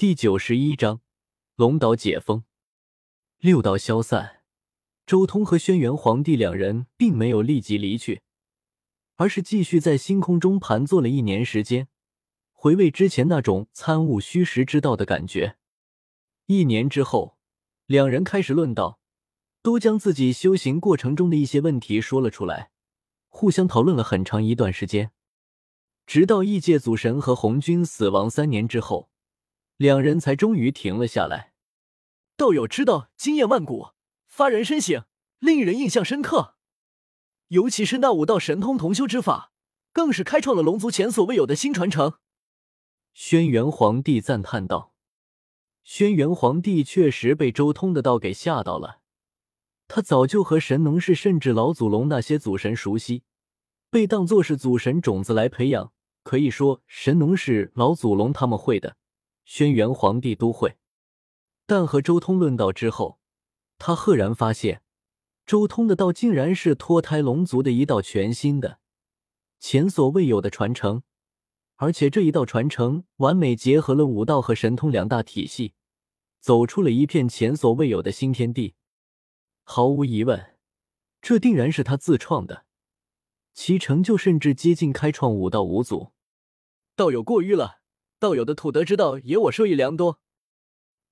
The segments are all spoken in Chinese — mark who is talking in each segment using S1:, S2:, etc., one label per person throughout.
S1: 第九十一章，龙岛解封，六道消散。周通和轩辕皇帝两人并没有立即离去，而是继续在星空中盘坐了一年时间，回味之前那种参悟虚实之道的感觉。一年之后，两人开始论道，都将自己修行过程中的一些问题说了出来，互相讨论了很长一段时间，直到异界祖神和红军死亡三年之后。两人才终于停了下来。
S2: 道友之道惊艳万古，发人深省，令人印象深刻。尤其是那五道神通同修之法，更是开创了龙族前所未有的新传承。
S1: 轩辕皇帝赞叹道：“轩辕皇帝确实被周通的道给吓到了。他早就和神农氏甚至老祖龙那些祖神熟悉，被当作是祖神种子来培养。可以说，神农氏、老祖龙他们会的。”轩辕皇帝都会，但和周通论道之后，他赫然发现，周通的道竟然是脱胎龙族的一道全新的、前所未有的传承，而且这一道传承完美结合了武道和神通两大体系，走出了一片前所未有的新天地。毫无疑问，这定然是他自创的，其成就甚至接近开创武道五祖。
S2: 道友过誉了。道友的土德之道也我受益良多。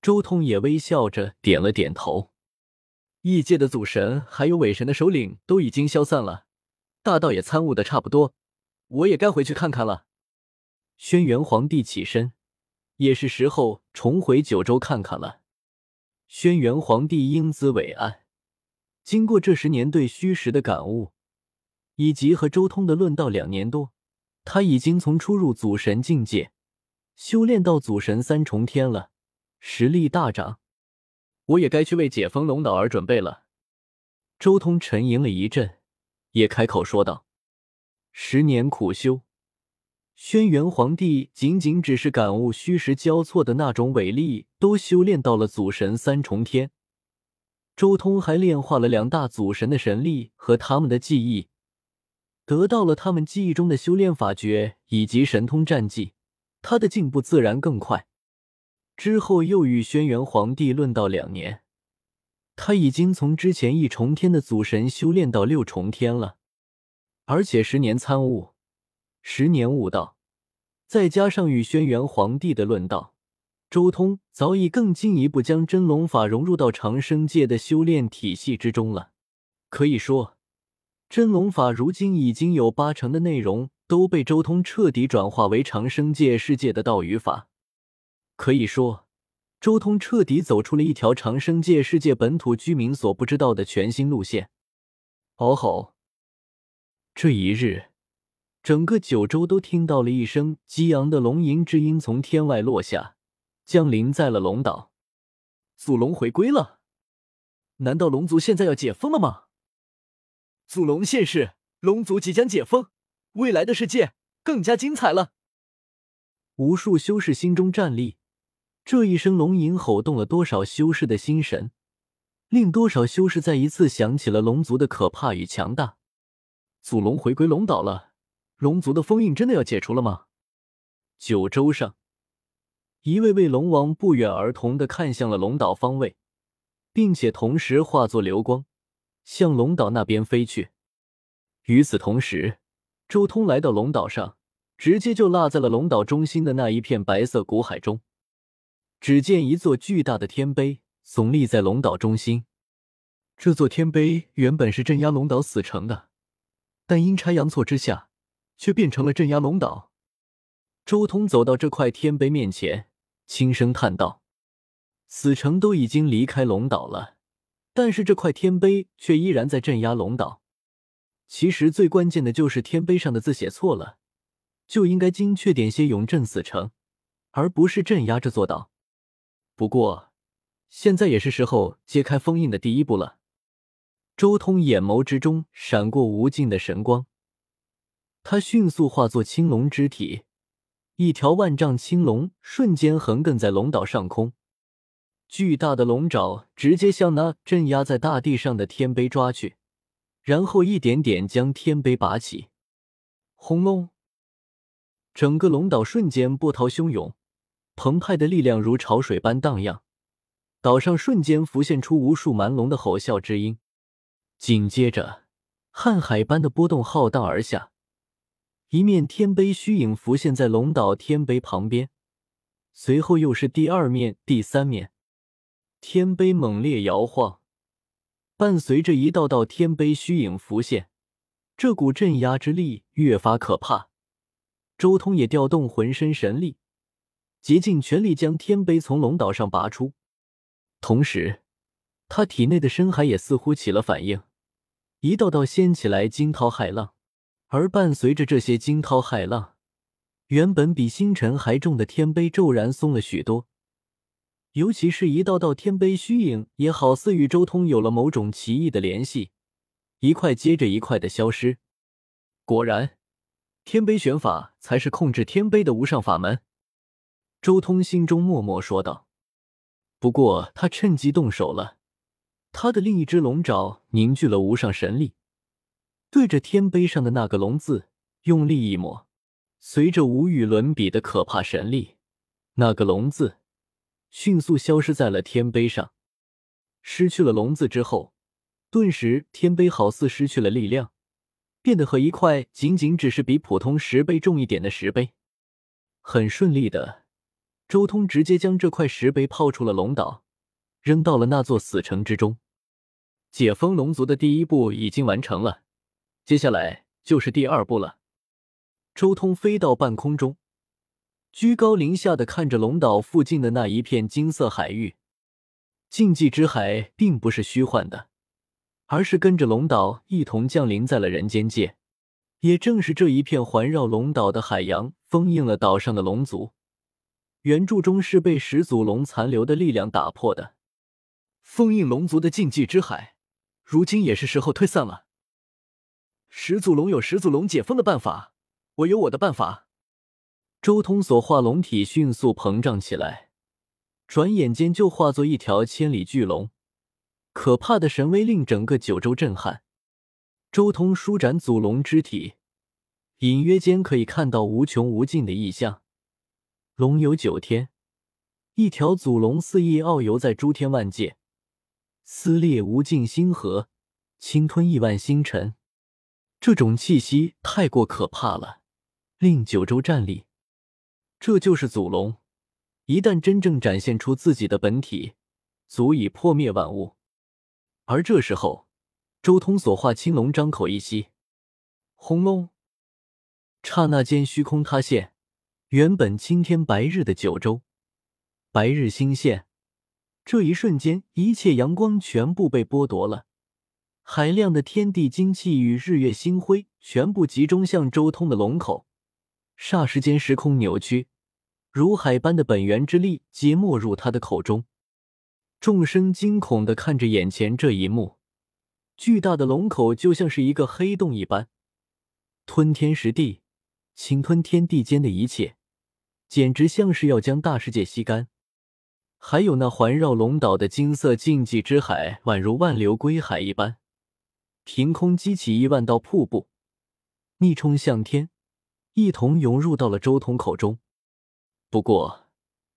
S1: 周通也微笑着点了点头。
S2: 异界的祖神还有伪神的首领都已经消散了，大道也参悟的差不多，我也该回去看看了。
S1: 轩辕皇帝起身，也是时候重回九州看看了。轩辕皇帝英姿伟岸，经过这十年对虚实的感悟，以及和周通的论道两年多，他已经从初入祖神境界。修炼到祖神三重天了，实力大涨，
S2: 我也该去为解封龙岛而准备了。
S1: 周通沉吟了一阵，也开口说道：“十年苦修，轩辕皇帝仅仅只是感悟虚实交错的那种伟力，都修炼到了祖神三重天。周通还炼化了两大祖神的神力和他们的记忆，得到了他们记忆中的修炼法诀以及神通战技。”他的进步自然更快。之后又与轩辕皇帝论道两年，他已经从之前一重天的祖神修炼到六重天了，而且十年参悟，十年悟道，再加上与轩辕皇帝的论道，周通早已更进一步将真龙法融入到长生界的修炼体系之中了。可以说，真龙法如今已经有八成的内容。都被周通彻底转化为长生界世界的道语法，可以说，周通彻底走出了一条长生界世界本土居民所不知道的全新路线。哦吼！这一日，整个九州都听到了一声激昂的龙吟之音从天外落下，降临在了龙岛。
S2: 祖龙回归了？难道龙族现在要解封了吗？祖龙现世，龙族即将解封。未来的世界更加精彩了。
S1: 无数修士心中战栗，这一声龙吟吼动了多少修士的心神，令多少修士再一次想起了龙族的可怕与强大。
S2: 祖龙回归龙岛了，龙族的封印真的要解除了吗？
S1: 九州上，一位位龙王不约而同的看向了龙岛方位，并且同时化作流光，向龙岛那边飞去。与此同时。周通来到龙岛上，直接就落在了龙岛中心的那一片白色古海中。只见一座巨大的天碑耸立在龙岛中心。这座天碑原本是镇压龙岛死城的，但阴差阳错之下，却变成了镇压龙岛。周通走到这块天碑面前，轻声叹道：“死城都已经离开龙岛了，但是这块天碑却依然在镇压龙岛。”其实最关键的就是天碑上的字写错了，就应该精确点些“永镇死城”，而不是镇压这座岛。不过，现在也是时候揭开封印的第一步了。周通眼眸之中闪过无尽的神光，他迅速化作青龙之体，一条万丈青龙瞬间横亘在龙岛上空，巨大的龙爪直接向那镇压在大地上的天碑抓去。然后一点点将天碑拔起，轰隆！整个龙岛瞬间波涛汹涌，澎湃的力量如潮水般荡漾，岛上瞬间浮现出无数蛮龙的吼啸之音。紧接着，瀚海般的波动浩荡而下，一面天碑虚影浮现在龙岛天碑旁边，随后又是第二面、第三面，天碑猛烈摇晃，伴随着一道道天碑虚影浮现，这股镇压之力越发可怕。周通也调动浑身神力。竭尽全力将天碑从龙岛上拔出，同时，他体内的深海也似乎起了反应，一道道掀起来惊涛骇浪，而伴随着这些惊涛骇浪，原本比星辰还重的天碑骤然松了许多，尤其是一道道天碑虚影，也好似与周通有了某种奇异的联系，一块接着一块的消失。果然，天碑玄法才是控制天碑的无上法门。周通心中默默说道。不过他趁机动手了，他的另一只龙爪凝聚了无上神力，对着天碑上的那个龙字用力一抹，随着无与伦比的可怕神力，那个龙字迅速消失在了天碑上。失去了龙子之后，顿时天碑好似失去了力量，变得和一块仅仅只是比普通石碑重一点的石碑。很顺利的。周通直接将这块石碑抛出了龙岛，扔到了那座死城之中。解封龙族的第一步已经完成了，接下来就是第二步了。周通飞到半空中，居高临下的看着龙岛附近的那一片金色海域。禁忌之海并不是虚幻的，而是跟着龙岛一同降临在了人间界。也正是这一片环绕龙岛的海洋，封印了岛上的龙族。原著中是被始祖龙残留的力量打破的，封印龙族的禁忌之海，如今也是时候退散了。始祖龙有始祖龙解封的办法，我有我的办法。周通所化龙体迅速膨胀起来，转眼间就化作一条千里巨龙，可怕的神威令整个九州震撼。周通舒展祖龙之体，隐约间可以看到无穷无尽的异象。龙游九天，一条祖龙肆意遨游在诸天万界，撕裂无尽星河，侵吞亿万星辰。这种气息太过可怕了，令九州战栗。这就是祖龙，一旦真正展现出自己的本体，足以破灭万物。而这时候，周通所化青龙张口一吸，轰隆！刹那间，虚空塌陷。原本青天白日的九州，白日星现。这一瞬间，一切阳光全部被剥夺了，海量的天地精气与日月星辉全部集中向周通的龙口。霎时间，时空扭曲，如海般的本源之力皆没入他的口中。众生惊恐的看着眼前这一幕，巨大的龙口就像是一个黑洞一般，吞天食地，侵吞天地间的一切。简直像是要将大世界吸干，还有那环绕龙岛的金色禁忌之海，宛如万流归海一般，凭空激起一万道瀑布，逆冲向天，一同涌入到了周通口中。不过，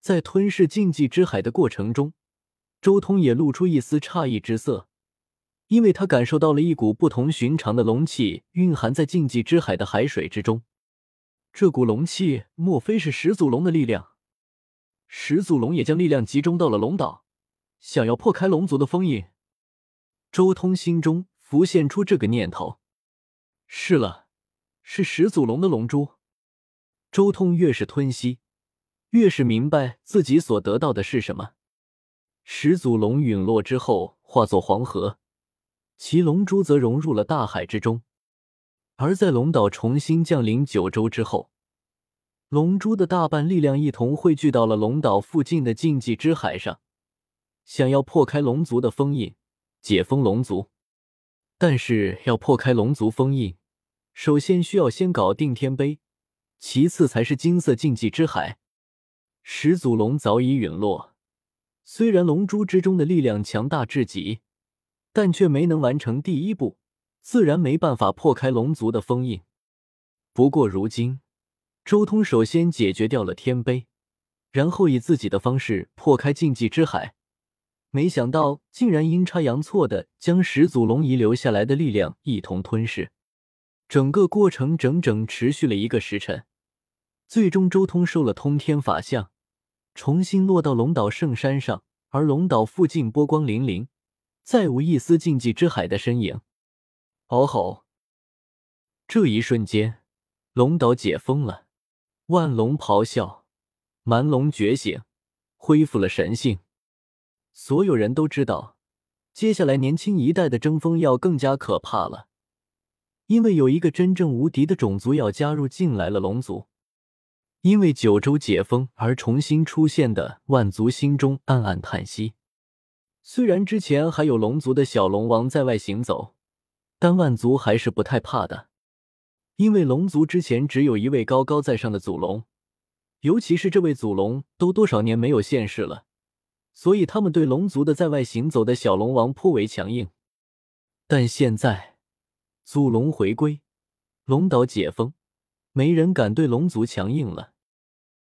S1: 在吞噬禁忌之海的过程中，周通也露出一丝诧异之色，因为他感受到了一股不同寻常的龙气蕴含在禁忌之海的海水之中。这股龙气，莫非是始祖龙的力量？始祖龙也将力量集中到了龙岛，想要破开龙族的封印。周通心中浮现出这个念头。是了，是始祖龙的龙珠。周通越是吞吸，越是明白自己所得到的是什么。始祖龙陨落之后化作黄河，其龙珠则融入了大海之中。而在龙岛重新降临九州之后，龙珠的大半力量一同汇聚到了龙岛附近的禁忌之海上，想要破开龙族的封印，解封龙族。但是要破开龙族封印，首先需要先搞定天碑，其次才是金色禁忌之海。始祖龙早已陨落，虽然龙珠之中的力量强大至极，但却没能完成第一步。自然没办法破开龙族的封印。不过如今，周通首先解决掉了天碑，然后以自己的方式破开禁忌之海。没想到竟然阴差阳错的将始祖龙遗留下来的力量一同吞噬。整个过程整整持续了一个时辰，最终周通收了通天法相，重新落到龙岛圣山上，而龙岛附近波光粼粼，再无一丝禁忌之海的身影。嗷吼！这一瞬间，龙岛解封了，万龙咆哮，蛮龙觉醒，恢复了神性。所有人都知道，接下来年轻一代的争锋要更加可怕了，因为有一个真正无敌的种族要加入进来了——龙族。因为九州解封而重新出现的万族心中暗暗叹息。虽然之前还有龙族的小龙王在外行走，但万族还是不太怕的，因为龙族之前只有一位高高在上的祖龙，尤其是这位祖龙都多少年没有现世了。所以，他们对龙族的在外行走的小龙王颇为强硬。但现在，祖龙回归，龙岛解封，没人敢对龙族强硬了。